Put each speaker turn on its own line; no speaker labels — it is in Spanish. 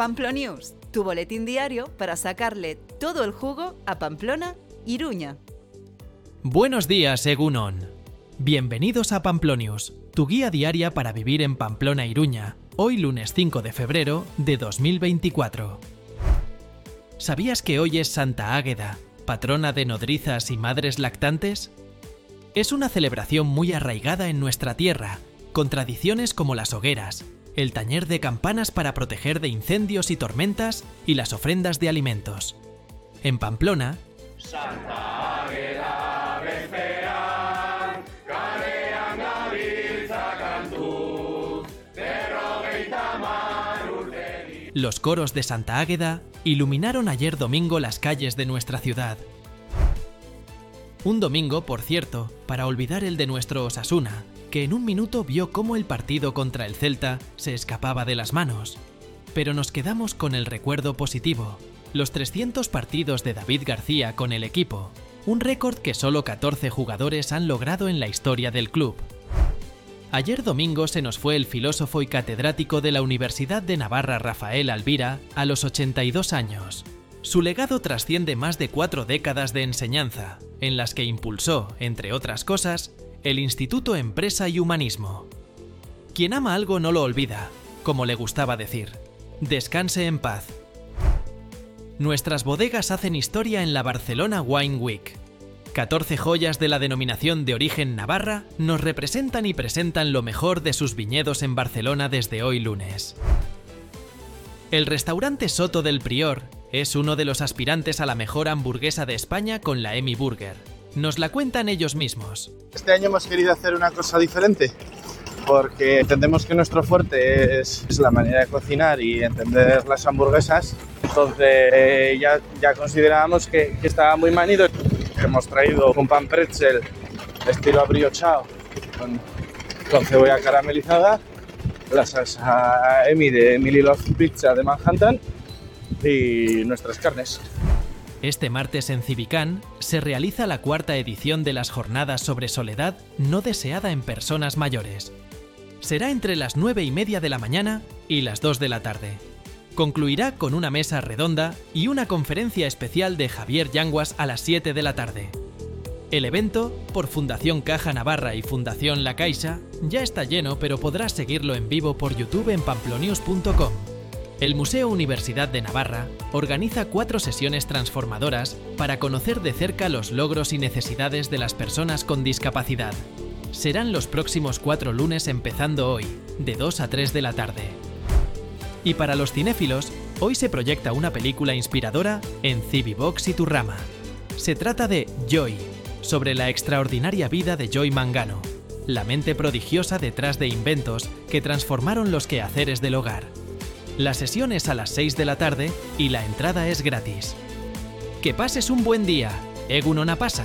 Pamplonews, tu boletín diario para sacarle todo el jugo a Pamplona, Iruña.
Buenos días, Egunon. Bienvenidos a Pamplonius, tu guía diaria para vivir en Pamplona, Iruña, hoy lunes 5 de febrero de 2024. ¿Sabías que hoy es Santa Águeda, patrona de nodrizas y madres lactantes? Es una celebración muy arraigada en nuestra tierra, con tradiciones como las hogueras, el tañer de campanas para proteger de incendios y tormentas y las ofrendas de alimentos. En Pamplona, los coros de Santa Águeda iluminaron ayer domingo las calles de nuestra ciudad. Un domingo, por cierto, para olvidar el de nuestro Osasuna, que en un minuto vio cómo el partido contra el Celta se escapaba de las manos. Pero nos quedamos con el recuerdo positivo, los 300 partidos de David García con el equipo, un récord que solo 14 jugadores han logrado en la historia del club. Ayer domingo se nos fue el filósofo y catedrático de la Universidad de Navarra Rafael Alvira a los 82 años. Su legado trasciende más de cuatro décadas de enseñanza, en las que impulsó, entre otras cosas, el Instituto Empresa y Humanismo. Quien ama algo no lo olvida, como le gustaba decir. Descanse en paz. Nuestras bodegas hacen historia en la Barcelona Wine Week. 14 joyas de la denominación de origen Navarra nos representan y presentan lo mejor de sus viñedos en Barcelona desde hoy lunes. El restaurante Soto del Prior es uno de los aspirantes a la mejor hamburguesa de España con la Emmy Burger. Nos la cuentan ellos mismos.
Este año hemos querido hacer una cosa diferente porque entendemos que nuestro fuerte es, es la manera de cocinar y entender las hamburguesas. Entonces eh, ya, ya considerábamos que, que estaba muy manido. Hemos traído un pan pretzel estilo abriochado con, con cebolla caramelizada, la salsa Emi de Emily Love Pizza de Manhattan y nuestras carnes.
Este martes en Cibicán se realiza la cuarta edición de las jornadas sobre soledad no deseada en personas mayores. Será entre las 9 y media de la mañana y las 2 de la tarde. Concluirá con una mesa redonda y una conferencia especial de Javier Yanguas a las 7 de la tarde. El evento, por Fundación Caja Navarra y Fundación La Caixa, ya está lleno pero podrás seguirlo en vivo por YouTube en pamplonius.com. El Museo Universidad de Navarra organiza cuatro sesiones transformadoras para conocer de cerca los logros y necesidades de las personas con discapacidad. Serán los próximos cuatro lunes empezando hoy, de 2 a 3 de la tarde. Y para los cinéfilos, hoy se proyecta una película inspiradora en Civibox y Turrama. Se trata de Joy, sobre la extraordinaria vida de Joy Mangano, la mente prodigiosa detrás de inventos que transformaron los quehaceres del hogar. La sesión es a las 6 de la tarde y la entrada es gratis. Que pases un buen día. Egunona pasa.